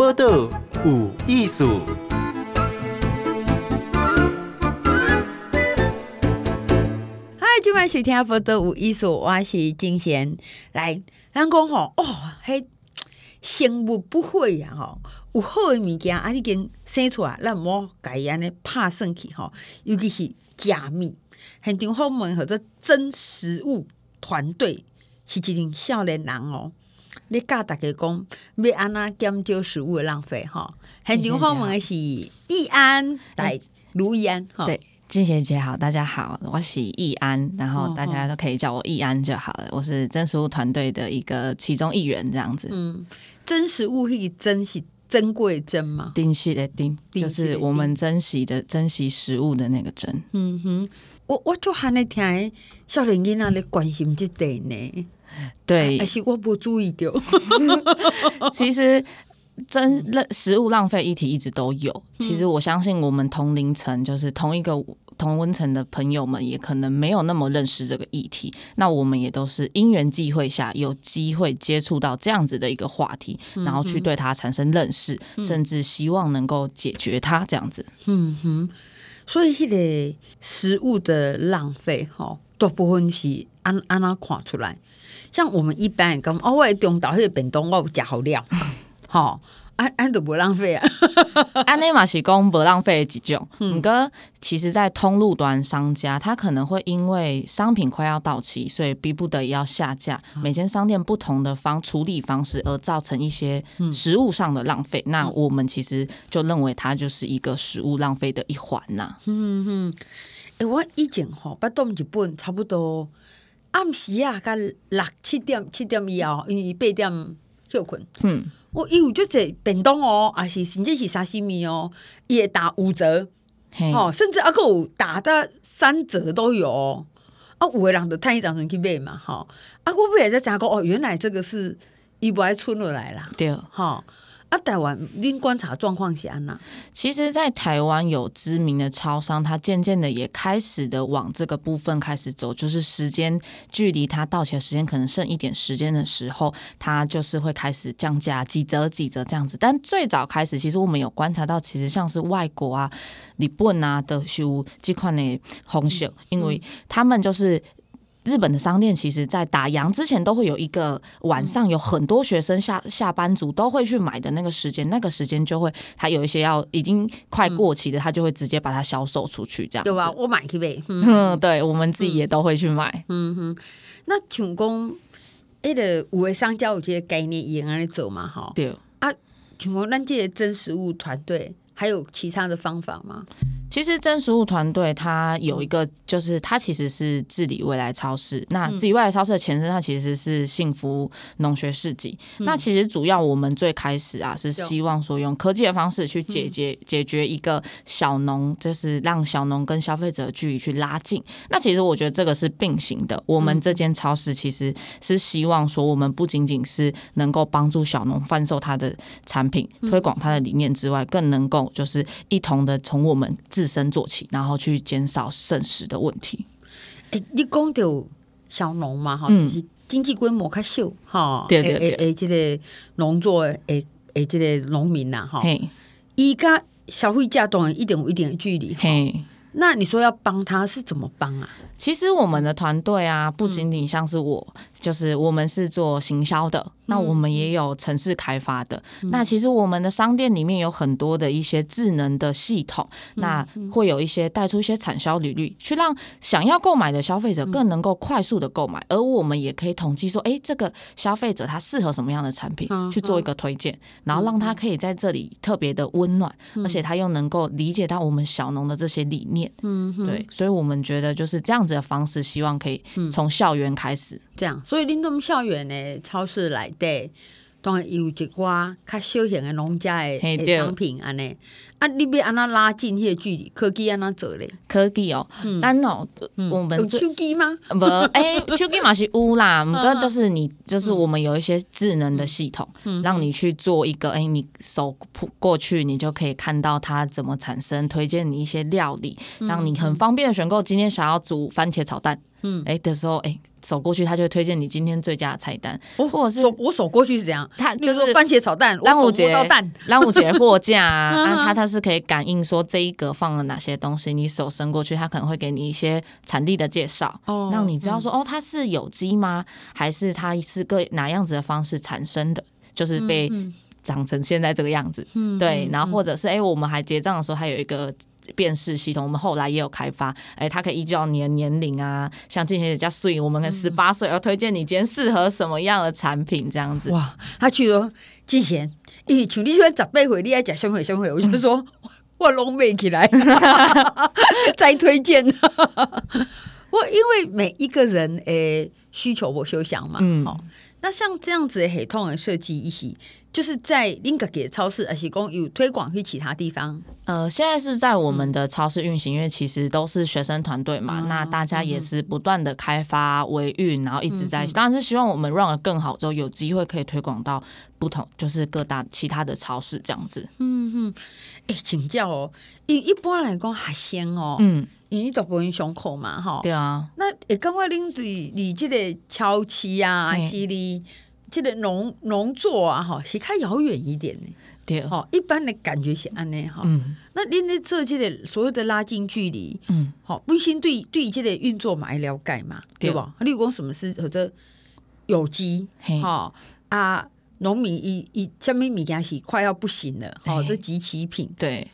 报道有艺术。嗨，今晚收听报道有艺术，我是金贤。来，咱讲吼，哦，嘿，生物不会呀，吼，有好的物件啊，已经生出来，咱莫家己安尼拍算去吼，尤其是加密。现场访问或者真食物团队是一群少年人哦。你教大家讲要安怎减少食物的浪费哈？现场访问的是易安，来卢易安哈。对，金贤姐好，大家好，我是易安，然后大家都可以叫我易安就好了。我是真食物团队的一个其中一员，这样子。嗯，真食物是珍惜珍贵珍吗？珍惜的珍，就是我们珍惜的珍惜食物的那个珍。嗯哼，我我就还在听少年囡仔咧关心这点呢。对，还是我不注意掉。其实，真食物浪费议题一直都有。其实，我相信我们同龄层，就是同一个同温层的朋友们，也可能没有那么认识这个议题。那我们也都是因缘际会下，有机会接触到这样子的一个话题，然后去对它产生认识，甚至希望能够解决它这样子。嗯哼，所以，这个食物的浪费，哈，大部分是按按哪看出来？像我们一般讲，哦，我中岛迄个便当我有加好料，吼，安安都不浪费啊。安内嘛是讲不浪费的几种，嗯，哥，其实，在通路端商家，他可能会因为商品快要到期，所以逼不得已要下架。每间商店不同的方处理方式，而造成一些食物上的浪费。嗯、那我们其实就认为它就是一个食物浪费的一环呐。嗯哼，哎、欸，我以前吼，捌读一本差不多。暗时啊，甲六七点七点以后，因为八点休困。嗯，我伊有就这便当哦，还是甚至是沙西米哦，伊会打五折，哦，甚至啊个有打的三折都有。哦啊，有的人就趁伊当阵去买嘛，哈。啊，我不也在讲过哦，原来这个是伊不爱存落来啦，对，哈。啊，台湾您观察状况是安那？其实，在台湾有知名的超商，它渐渐的也开始的往这个部分开始走，就是时间距离它到期的时间可能剩一点时间的时候，它就是会开始降价几折几折这样子。但最早开始，其实我们有观察到，其实像是外国啊、日本啊的修这款的红色，因为他们就是。日本的商店其实，在打烊之前都会有一个晚上，有很多学生下下班族都会去买的那个时间，那个时间就会，他有一些要已经快过期的，他就会直接把它销售出去，这样子。对吧？我买去呗。嗯，对，我们自己也都会去买。嗯哼，那像讲，哎的五位商家有这些概念也在走嘛？哈，对啊，像讲咱这些真实物团队还有其他的方法吗？其实真食物团队它有一个，就是它其实是治理未来超市。那治理未来超市的前身，它其实是幸福农学市集。那其实主要我们最开始啊，是希望说用科技的方式去解决解决一个小农，就是让小农跟消费者的距离去拉近。那其实我觉得这个是并行的。我们这间超市其实是希望说，我们不仅仅是能够帮助小农贩售他的产品、推广他的理念之外，更能够就是一同的从我们。自身做起，然后去减少剩食的问题。哎、欸，你讲到小农嘛，哈、嗯，就是经济规模较小，哈，对对对，哎，这个农作，哎哎，这个农民呐，哈，伊甲消费者当然一点有一点的距离，嘿。那你说要帮他是怎么帮啊？其实我们的团队啊，不仅仅像是我，嗯、就是我们是做行销的，嗯、那我们也有城市开发的。嗯、那其实我们的商店里面有很多的一些智能的系统，嗯、那会有一些带出一些产销履历，去让想要购买的消费者更能够快速的购买。而我们也可以统计说，哎，这个消费者他适合什么样的产品，去做一个推荐，然后让他可以在这里特别的温暖，而且他又能够理解到我们小农的这些理念。嗯，对，所以我们觉得就是这样子的方式，希望可以从校园开始，嗯、这样。所以恁东校园的超市来对，当然有一寡较小型的农家的商品安尼。啊！你要安那拉近迄个距离，科技安那做咧？科技哦，咱哦，我们有手机吗？不，哎，手机嘛是有啦，不过就是你，就是我们有一些智能的系统，让你去做一个，哎，你手过去，你就可以看到它怎么产生，推荐你一些料理，让你很方便的选购。今天想要煮番茄炒蛋，嗯，哎的时候，哎，走过去，他就会推荐你今天最佳的菜单，哦、或者是走我手过去是怎样？他就是番茄炒蛋，端午节到蛋，端午节货架啊，他他是可以感应说这一格放了哪些东西，你手伸过去，他可能会给你一些产地的介绍，哦，让你知道说、嗯、哦，它是有机吗？还是它是个哪样子的方式产生的？就是被长成现在这个样子，嗯、对，然后或者是哎，我们还结账的时候还有一个。辨识系统，我们后来也有开发，哎，它可以依照你的年龄啊，像这些比较岁，我们十八岁要推荐你今天适合什么样的产品，这样子。哇，他去了进贤，咦，像你说十八岁你爱吃什么什么，我就说 我拢背起来，再推荐。我因为每一个人诶需求我休想嘛，嗯，好，那像这样子的系统的设计一起。就是在另个给超市，而且公有推广去其他地方。呃，现在是在我们的超市运行，因为其实都是学生团队嘛、嗯，那大家也是不断的开发维运，然后一直在、嗯，当然是希望我们 run 得更好，之后有机会可以推广到不同，就是各大其他的超市这样子。嗯哼，哎、欸，请教哦，一一般来讲海鲜哦，嗯，因为都不用上课嘛，哈，对啊。那诶，刚刚您对你即个超市啊，还是你？即个农农作啊，哈，是较遥远一点的，对，吼，一般的感觉是安尼哈。嗯，那恁咧做即个所有的拉近距离，嗯，好，本身对对即个运作蛮了解嘛，对吧？例如讲什么是或者有机，哈啊，农民一一下面物件是快要不行了，吼，这即期品，对。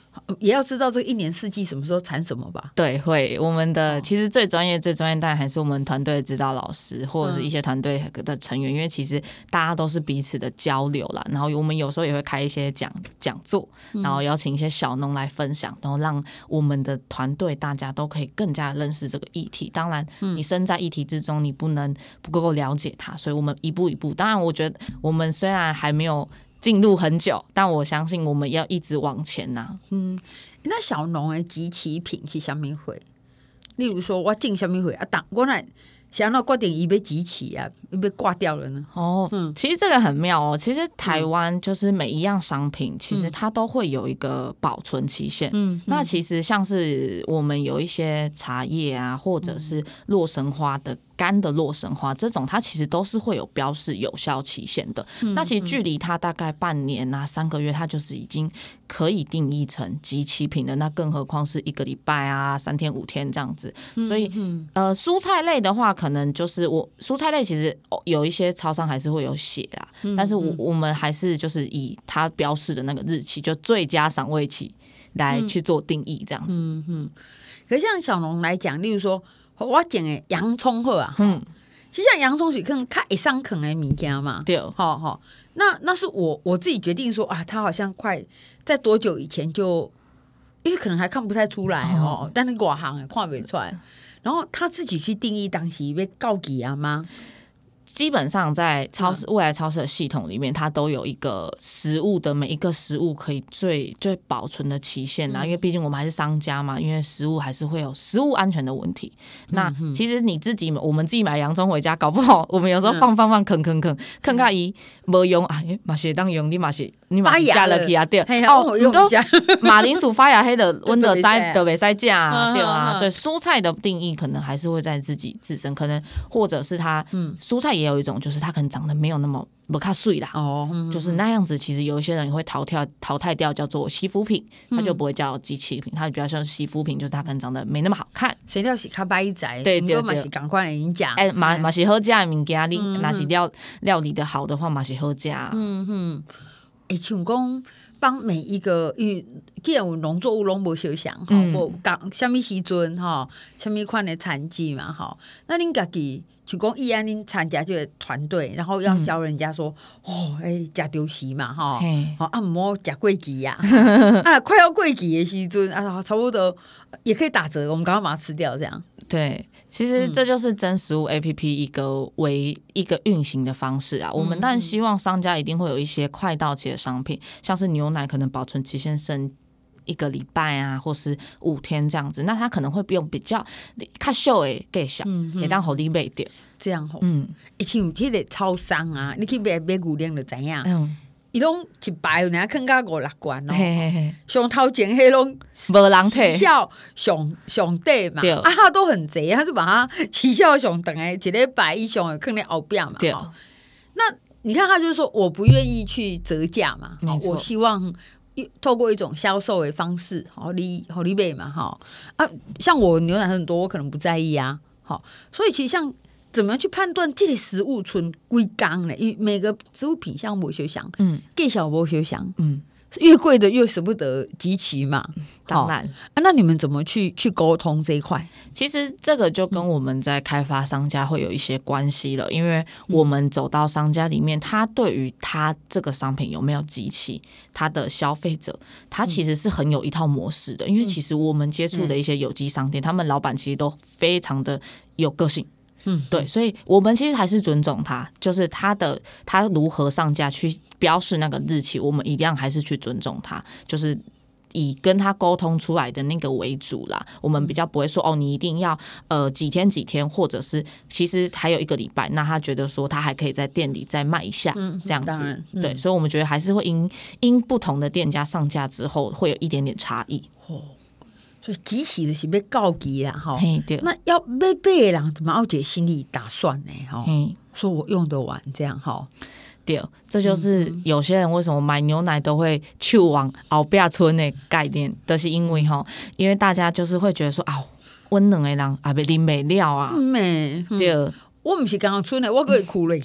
也要知道这一年四季什么时候产什么吧？对，会我们的其实最专业、最专业，当然还是我们团队的指导老师或者是一些团队的成员，因为其实大家都是彼此的交流啦。然后我们有时候也会开一些讲讲座，然后邀请一些小农来分享，然后让我们的团队大家都可以更加认识这个议题。当然，你身在议题之中，你不能不够够了解它，所以我们一步一步。当然，我觉得我们虽然还没有。进入很久，但我相信我们要一直往前呐、啊。嗯，那小农的集齐品是什么会？例如说我进什么会啊？当我来想到挂点已被集齐啊，已被挂掉了呢？哦，嗯，其实这个很妙哦。其实台湾就是每一样商品，嗯、其实它都会有一个保存期限。嗯，那其实像是我们有一些茶叶啊，或者是洛神花的。干的洛神花这种，它其实都是会有标示有效期限的。嗯、那其实距离它大概半年啊、三个月，它就是已经可以定义成即期品的。那更何况是一个礼拜啊、三天五天这样子。所以，呃，蔬菜类的话，可能就是我蔬菜类其实有一些超商还是会有写啊。但是我我们还是就是以它标示的那个日期，就最佳赏味期来去做定义这样子。嗯嗯。可是像小龙来讲，例如说。我讲诶，洋葱好啊，嗯，其实像洋葱是可能看一上啃的物件嘛，对，好好，那那是我我自己决定说啊，它好像快在多久以前就，因为可能还看不太出来哦，嗯、但是外行也看不出来，然后他自己去定义当时被告给啊吗？基本上在超市、未来超市的系统里面，它都有一个食物的每一个食物可以最最保存的期限啦。因为毕竟我们还是商家嘛，因为食物还是会有食物安全的问题。那其实你自己，我们自己买洋葱回家，搞不好我们有时候放放放啃啃啃啃到伊没用，啊，嘛是当用，你嘛是你马上加了去啊？对哦，你都马铃薯发芽黑的温的栽的袂使食啊，对啊。所以蔬菜的定义可能还是会在自己自身，可能或者是它嗯，蔬菜也。也有一种，就是它可能长得没有那么不卡碎啦，哦、嗯，就是那样子。其实有一些人也会淘汰淘汰掉，叫做洗肤品，它就不会叫机器品，它比较像洗肤品，就是它可能长得没那么好看。谁料是卡白仔？对对对，赶快人讲。哎，马马是好价的物件，你那是料料理的好的话，马是好价。嗯哼，哎，像讲帮每一个，因为既然有农作物拢无休想吼，无讲什物时阵吼，什物款的产季嘛吼，那恁家己。就讲伊安恁参加这个团队，然后要教人家说，嗯、哦，哎，食丢席嘛，吼，好啊，毋好食过期呀，啊，快要过期的时阵啊，差不多也可以打折，我们赶快把它吃掉，这样。对，其实这就是真食物 APP 一个为一个运行的方式啊。嗯、我们当然希望商家一定会有一些快到期的商品，像是牛奶，可能保存期限剩。一个礼拜啊，或是五天这样子，那他可能会用比较较小的价钱，也当好利买掉，这样好。嗯，以前有这个超商啊，你去买买牛奶就知样。嗯，伊拢一排，人家坑加五六罐哦。嘿嘿嘿，上头前迄拢无人退，笑上上底嘛，啊，他都很贼，他就把它起笑上等诶，一个摆一上坑在后边嘛。对，那你看他就是说，我不愿意去折价嘛，我希望透过一种销售的方式，好利好利倍嘛，哈啊，像我牛奶很多，我可能不在意啊，好，所以其实像。怎么去判断这食物存归缸呢？因为每个植物品项我就想，嗯，更小我就想，嗯，越贵的越舍不得集齐嘛。当然啊，那你们怎么去去沟通这一块？其实这个就跟我们在开发商家会有一些关系了，因为我们走到商家里面，他对于他这个商品有没有集齐，他的消费者他其实是很有一套模式的。因为其实我们接触的一些有机商店，他们老板其实都非常的有个性。嗯，对，所以我们其实还是尊重他，就是他的他如何上架去标示那个日期，我们一样还是去尊重他，就是以跟他沟通出来的那个为主啦。我们比较不会说哦，你一定要呃几天几天，或者是其实还有一个礼拜，那他觉得说他还可以在店里再卖一下，嗯，这样子，嗯、对，所以我们觉得还是会因因不同的店家上架之后会有一点点差异。哦所以集齐的是要告急啦，哈。那要被被的人怎么要有心理打算呢？哈，说我用得完这样哈。对，这就是有些人为什么买牛奶都会去往后壁村的概念，都、就是因为哈，因为大家就是会觉得说啊，温暖的人啊，别啉没料啊，没对。我不是刚刚出来，我可以哭了，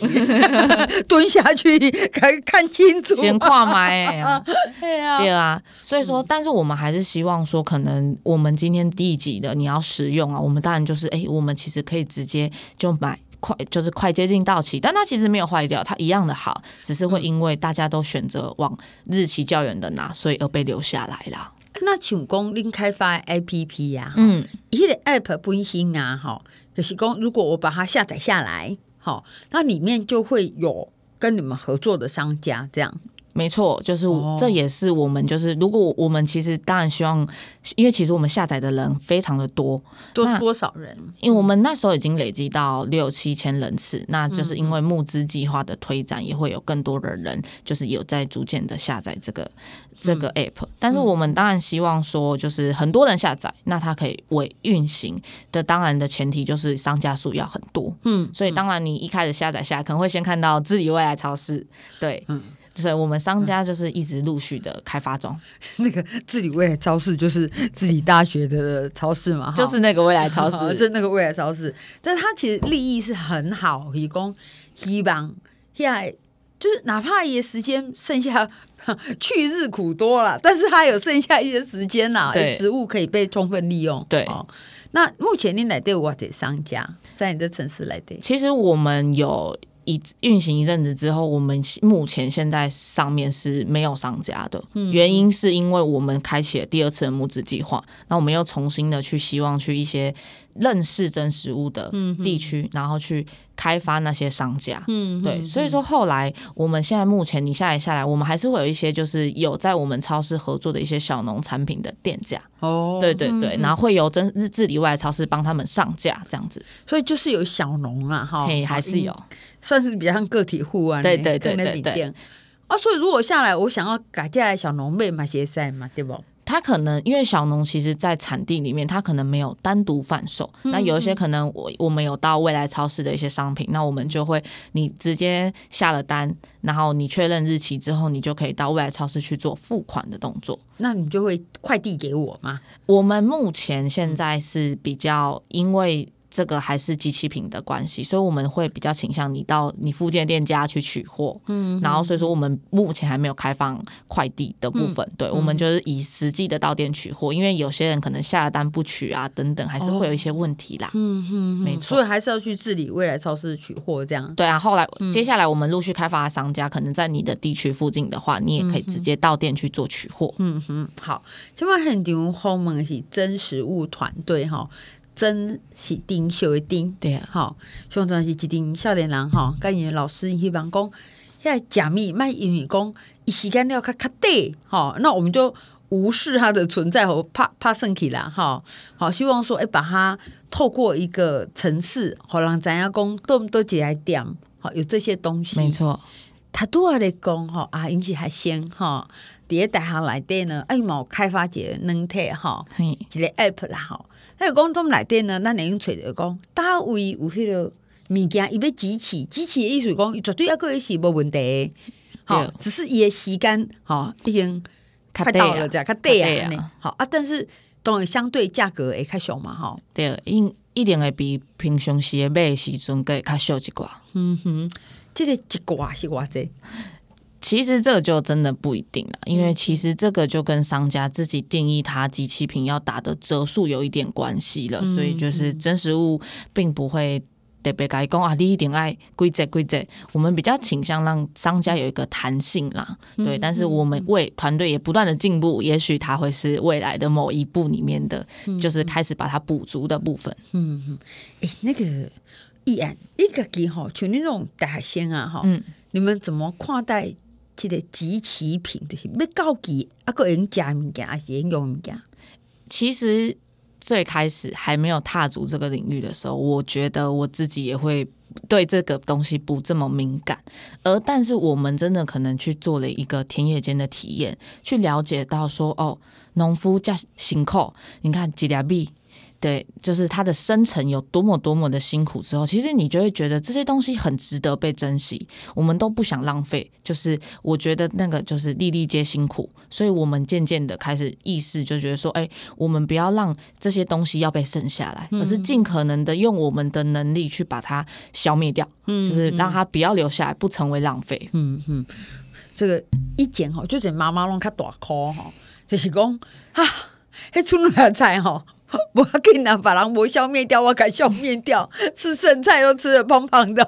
蹲下去看看清楚，先挂麦 啊，对啊，所以说，但是我们还是希望说，可能我们今天第几的你要使用啊，我们当然就是，哎，我们其实可以直接就买快，就是快接近到期，但它其实没有坏掉，它一样的好，只是会因为大家都选择往日期较远的拿，所以而被留下来了。那请公另开发 APP 呀，嗯，一个 App 本身啊，哈。可是说，如果我把它下载下来，好，那里面就会有跟你们合作的商家，这样。没错，就是这也是我们就是，如果我们其实当然希望，因为其实我们下载的人非常的多，多多少人？因为我们那时候已经累积到六七千人次，那就是因为募资计划的推展，也会有更多的人就是有在逐渐的下载这个这个 app。但是我们当然希望说，就是很多人下载，那它可以为运行的，当然的前提就是商家数要很多。嗯，所以当然你一开始下载下来，可能会先看到自己未来超市，对，嗯。就是我们商家就是一直陆续的开发中，那个自己未来超市就是自己大学的超市嘛，就是那个未来超市，就是那个未来超市。但是它其实利益是很好，提供希望。现在就是哪怕一些时间剩下 去日苦多了，但是它有剩下一些时间啦，食物可以被充分利用。对，那目前你来对我的商家在你的城市来对，其实我们有。一运行一阵子之后，我们目前现在上面是没有商家的，原因是因为我们开启了第二次的募资计划，那我们又重新的去希望去一些认识真实物的地区，然后去开发那些商家，嗯，对，所以说后来我们现在目前你下来下来，我们还是会有一些就是有在我们超市合作的一些小农产品的店家，哦，对对对，然后会有真日治理外超市帮他们上架这样子，所以就是有小农啊，哈，嘿，还是有。算是比较像个体户啊，对对对对对，啊，所以如果下来，我想要改价来小农妹嘛，些菜嘛，对不？他可能因为小农其实，在产地里面，他可能没有单独贩售。嗯、那有一些可能，我我们有到未来超市的一些商品，那我们就会，你直接下了单，然后你确认日期之后，你就可以到未来超市去做付款的动作。那你就会快递给我吗？我们目前现在是比较因为。这个还是机器品的关系，所以我们会比较倾向你到你附近店家去取货，嗯，然后所以说我们目前还没有开放快递的部分，嗯、对，我们就是以实际的到店取货，因为有些人可能下了单不取啊，等等，还是会有一些问题啦，嗯嗯，没错，所以还是要去治理未来超市取货这样。对啊，后来接下来我们陆续开发的商家，可能在你的地区附近的话，你也可以直接到店去做取货。嗯哼，好，今晚很牛后门是真实物团队哈。真是丁小的丁，对啊，好，上段是一丁少年人哈，跟伊老师希望讲，遐假米卖因为讲，伊时间了较较短，吼，那我们就无视它的存在和怕怕生气啦，吼，好，希望说，哎，把它透过一个层次，好让咱家讲都都起来点，好，有这些东西，没错。他都还在讲吼啊，因是学生吼，伫咧大学内底呢，哎嘛开发一个软体吼，一个 app 啦吼。那个讲中内底呢，咱会用揣着讲，大位有迄个物件，伊要支持，支持的意思讲，伊绝对抑个是无问题。好，只是伊的时间吼已经快到了，这样较短啊，好啊，但是当然相对价格会较俗嘛，吼。对，因一定会比平常时买的时阵会较俗一寡。嗯哼。即个一寡是偌济，其实这个就真的不一定了，因为其实这个就跟商家自己定义他即期品要打的折数有一点关系了，所以就是真实物并不会特别改讲啊，你一定爱规则规则，我们比较倾向让商家有一个弹性啦，对，但是我们为团队也不断的进步，也许它会是未来的某一步里面的，就是开始把它补足的部分。嗯嗯，哎，那个。一案一个机吼，像那种大学生啊哈，嗯、你们怎么看待这个即期品？就是要高级啊，个人加物件还是用物件？其实最开始还没有踏足这个领域的时候，我觉得我自己也会对这个东西不这么敏感。而但是我们真的可能去做了一个田野间的体验，去了解到说，哦，农夫加辛苦，你看几两币。对，就是它的生成有多么多么的辛苦之后，其实你就会觉得这些东西很值得被珍惜，我们都不想浪费。就是我觉得那个就是粒粒皆辛苦，所以我们渐渐的开始意识，就觉得说，哎，我们不要让这些东西要被剩下来，而是尽可能的用我们的能力去把它消灭掉，嗯，就是让它不要留下来，不成为浪费。嗯嗯，这个一剪哈，就是妈妈拢较大颗哈，就是讲啊，那春来菜哈。不要紧啊，把人不消灭掉，我敢消灭掉。吃剩菜都吃得胖胖的，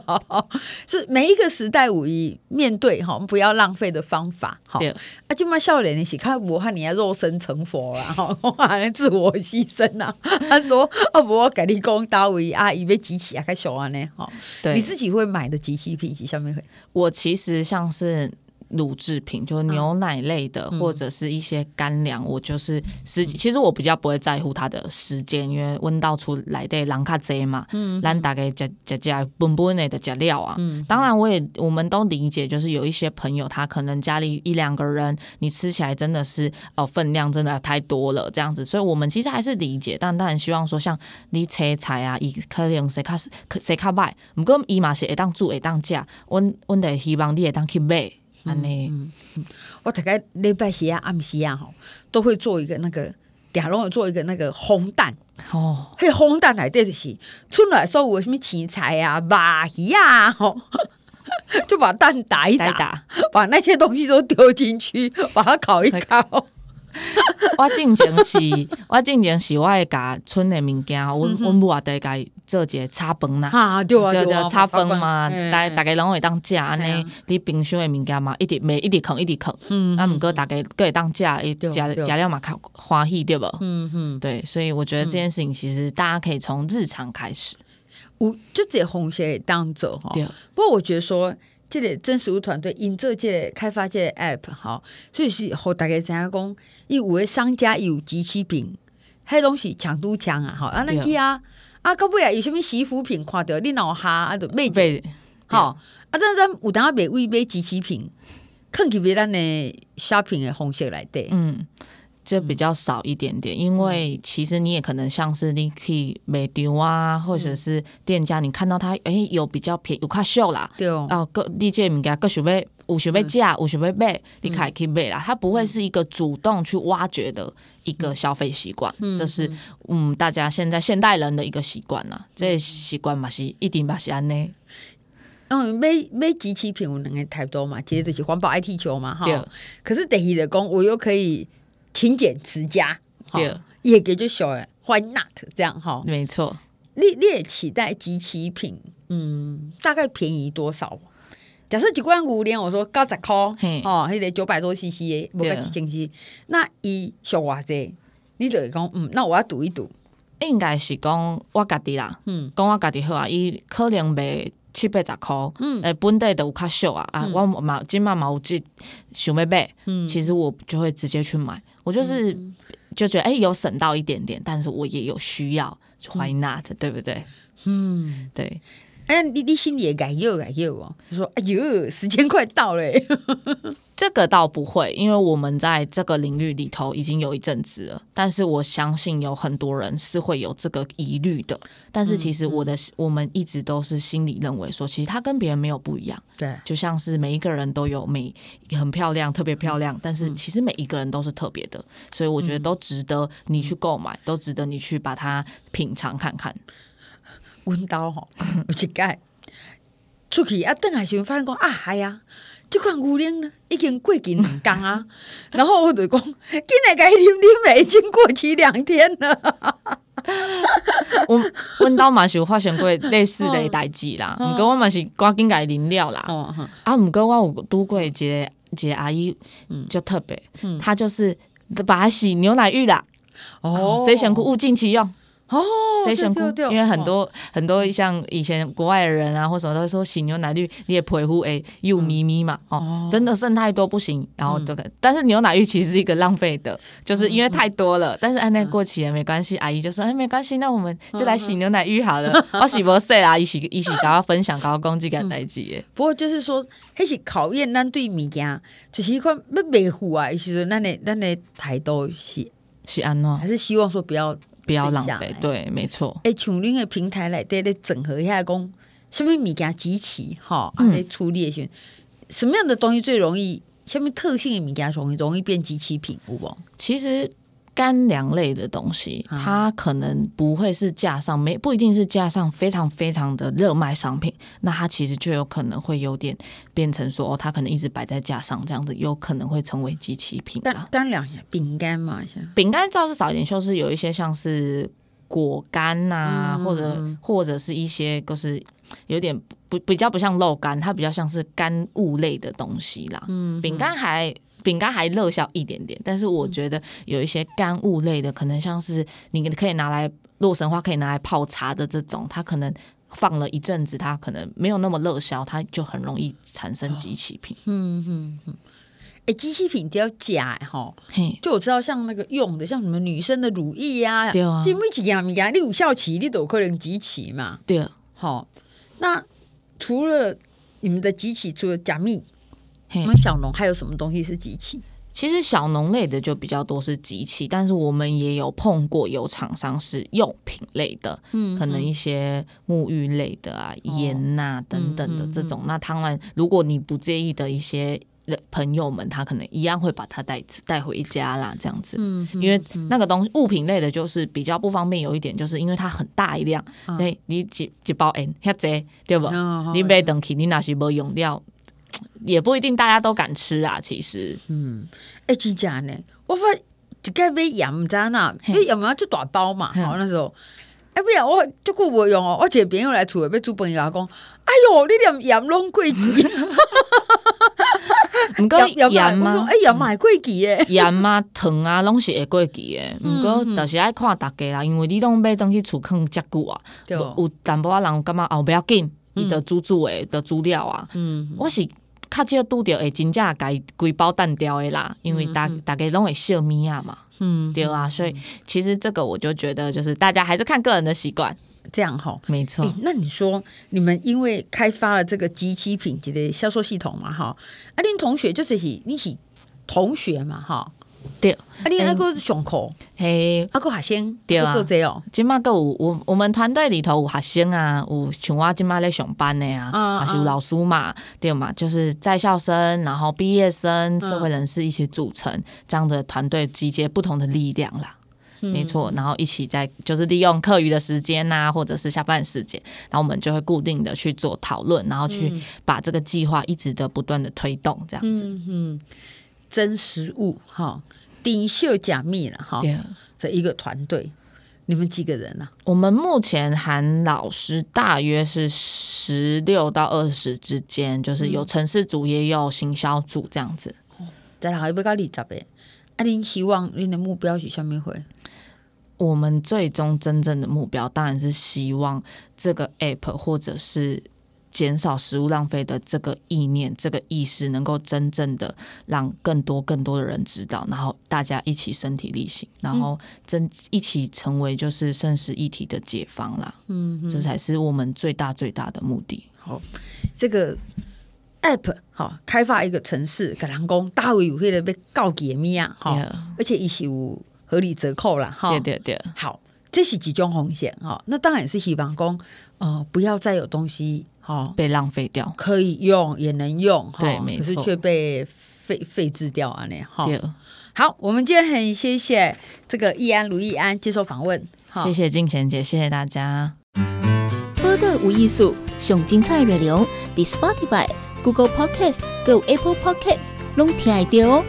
是每一个时代五一面对哈，不要浪费的方法。好对，啊，就嘛笑脸的是看我和你要肉身成佛了哈，还能自我牺牲啊。他说：“哦，不，我改立功，大卫阿姨被集齐啊，开小安呢。”哈，对，你自己会买的即期品上面会，我其实像是。乳制品，就是牛奶类的，嗯、或者是一些干粮，我就是时，其实我比较不会在乎它的时间，因为温到出来的人较济嘛，嗯，咱大概食食食本本的的食料啊，嗯，当然我也我们都理解，就是有一些朋友他可能家里一两个人，你吃起来真的是哦分量真的太多了这样子，所以我们其实还是理解，但当然希望说像你切菜啊，伊可能谁卡谁卡买，不过伊嘛是会当煮会当食，阮阮得希望你会当去买。安尼、嗯嗯，我大概礼拜时啊、暗时啊，吼，都会做一个那个，顶下拢有做一个那个烘蛋。哦。迄烘蛋内底就是出来时候有什么青菜啊、肉鱼啊，吼，就把蛋打一打，打把那些东西都丢进去，把它烤一烤。我进前是，我进前是我会甲村的物件，阮阮母也得甲做一个炒饭啦，啊对啊对啊，炒饭嘛，大大家拢会当食安尼，你冰箱的物件嘛，一直没一直啃一直啃，嗯，啊毋过大家各会当食，食食了嘛较欢喜对不？嗯嗯，对，所以我觉得这件事情其实大家可以从日常开始，我就这红鞋当做哈，不过我觉得说。这个真实物团队因这个开发这个 app 哈，所以是和大家知影讲，伊有的商家有机器品，迄东西强都强啊，哈啊那去啊啊，到尾啊有啥物洗肤品看到？你脑哈啊就买一好啊，但咱有当啊买未买即期品，肯去买咱的 shopping 的方式来对，嗯。就比较少一点点，因为其实你也可能像是你可以卖场啊，或者是店家，你看到他诶有比较便宜，有较俗啦，对哦，哦，各你这物件各想要有想要价，有想要买，你可以去买啦。它不会是一个主动去挖掘的一个消费习惯，这是嗯大家现在现代人的一个习惯啦。这习惯嘛是一定嘛是安尼。嗯，买买即期品有两个态度嘛，其实就是环保爱地球嘛哈。对可是等于的讲，我又可以。勤俭持家，对，也给就小哎，Why not 这样哈？没错，你你也期待即期品，嗯，大概便宜多少？假设一罐五年，我说九十块，嘿。哦，还得九百多 CC 的，不够几千 CC，那一小娃子，你就会讲，嗯，那我要赌一赌，应该是讲我家己啦，嗯，讲我家己好啊，伊可能卖七八十块，嗯，诶，本地都有较俗啊，啊，我嘛今嘛嘛有这想要买，嗯，其实我就会直接去买。我就是就觉得哎、欸，有省到一点点，但是我也有需要，Why not？对不对？嗯，对。哎，你你心里也改又改又哦，就说哎呦，时间快到了。这个倒不会，因为我们在这个领域里头已经有一阵子了。但是我相信有很多人是会有这个疑虑的。但是其实我的、嗯、我们一直都是心里认为说，其实他跟别人没有不一样。对，就像是每一个人都有美很漂亮，特别漂亮。但是其实每一个人都是特别的，所以我觉得都值得你去购买，都值得你去把它品尝看看。温刀哈，有一盖出去啊，等下时发现讲啊，哎呀。即款牛奶呢，已经过期两天啊，然后我就讲，今日该啉啉已经过期两天了。我阮兜嘛是有发生过类似的代志啦，毋过我嘛是赶紧该啉了啦。哦、啊，毋过我有拄过一个一个阿姨，就特别，嗯、她就是把它洗牛奶浴啦，哦，洗身躯物尽其用。哦，谁选过？因为很多、哦、很多像以前国外的人啊，或什么都会说洗牛奶浴，你也陪护诶又咪咪嘛，哦，哦真的剩太多不行，然后这个，嗯、但是牛奶浴其实是一个浪费的，就是因为太多了。嗯、但是按那过期也没关系，阿姨就说哎没关系，那我们就来洗牛奶浴好了。嗯、我洗不碎啊，一起一起跟他分享，跟他攻击，跟他代志。不过就是说，还是考验咱对物件，就是一块要维护啊，其实咱的咱的态度是是安怎，还是希望说不要。不要浪费，对，没错。哎，像恁个平台来，得来整合一下，讲什么物件集齐，哈，来处理一些什么样的东西最容易，什么特性的物件容易容易变集齐品，有无？其实。干粮类的东西，它可能不会是架上没不一定是架上非常非常的热卖商品，那它其实就有可能会有点变成说哦，它可能一直摆在架上这样子，有可能会成为机器品。干干粮饼干嘛，饼干倒是少一点，就是有一些像是果干呐、啊，嗯、或者或者是一些就是有点不比较不像肉干，它比较像是干物类的东西啦。嗯，饼干还。饼干还热销一点点，但是我觉得有一些干物类的，可能像是你可以拿来洛神花，可以拿来泡茶的这种，它可能放了一阵子，它可能没有那么热销，它就很容易产生机器品。嗯嗯嗯，哎，即期品都要假哈，就我知道像那个用的，像什么女生的乳液呀，对啊，这每几样物件你有效期，你都有可能即期嘛。对，好，那除了你们的即期，除了假蜜。那小农还有什么东西是机器？其实小农类的就比较多是机器，但是我们也有碰过有厂商是用品类的，嗯，可能一些沐浴类的啊、盐呐、等等的这种。嗯嗯嗯、那当然，如果你不介意的一些朋友们，他可能一样会把它带带回家啦，这样子。嗯，嗯因为那个东西物品类的，就是比较不方便。有一点就是因为它很大一辆，所以、哦、你几几包盐遐济，对不？哦、你买东去，你那是没用掉。也不一定大家都敢吃啊，其实，嗯，哎、欸，真假呢？我发一个买盐渣呢，因为盐嘛就大包嘛，好嘿那时候，哎、欸，不要我就顾不用哦，我姐朋友来厝里要煮饭，牙讲，哎呦，你连盐拢贵几？唔过盐嘛，哎呀，买贵几耶？盐啊，糖啊，拢是会贵几诶。唔过就是爱看大家啦，因为你拢买东西储放遮久啊，对有淡薄仔人感觉后不要紧，伊的煮煮诶的煮料啊，嗯，我是。较少拄着会真正家规包蛋掉的啦，因为大大家拢会笑咪啊嘛，嗯，对啊，所以其实这个我就觉得，就是大家还是看个人的习惯，这样哈，没错、欸。那你说你们因为开发了这个机器品级的销售系统嘛，哈，啊，恁同学就是你是同学嘛，哈。对，啊，你那个是上课，嘿，啊，个学生，对啊，做这哦。今麦个有我我们团队里头有学生啊，有像我今麦在上班的啊，还是有老师嘛，对嘛，就是在校生，然后毕业生、社会人士一起组成这样的团队，集结不同的力量啦，没错。然后一起在就是利用课余的时间呐，或者是下班时间，然后我们就会固定的去做讨论，然后去把这个计划一直的不断的推动，这样子。嗯，真实物哈。丁秀假密了哈，这一个团队，你们几个人呢、啊？我们目前含老师大约是十六到二十之间，就是有城市组也有行销组这样子。再来一杯咖喱杂呗。啊，您希望您的目标是什么？会？我们最终真正的目标当然是希望这个 app 或者是减少食物浪费的这个意念、这个意识，能够真正的让更多更多的人知道，然后大家一起身体力行，然后真一起成为就是剩食一体的解放啦。嗯，这才是我们最大最大的目的。好，这个 app 好，开发一个城市，给人工大卫有会的被告解密啊，好，而且一起有合理折扣啦。哈，对对对，好。这是几种风险哈，那当然也是希望说，呃，不要再有东西哈被浪费掉，可以用也能用，对，没错，可是却被废废置掉啊那哈。好，我们今天很谢谢这个易安卢易安接受访问，谢谢静贤姐，谢谢大家。播个无艺术，上精彩内容，The Spotify、Google Podcast、Go Apple Podcasts，拢听得到哦。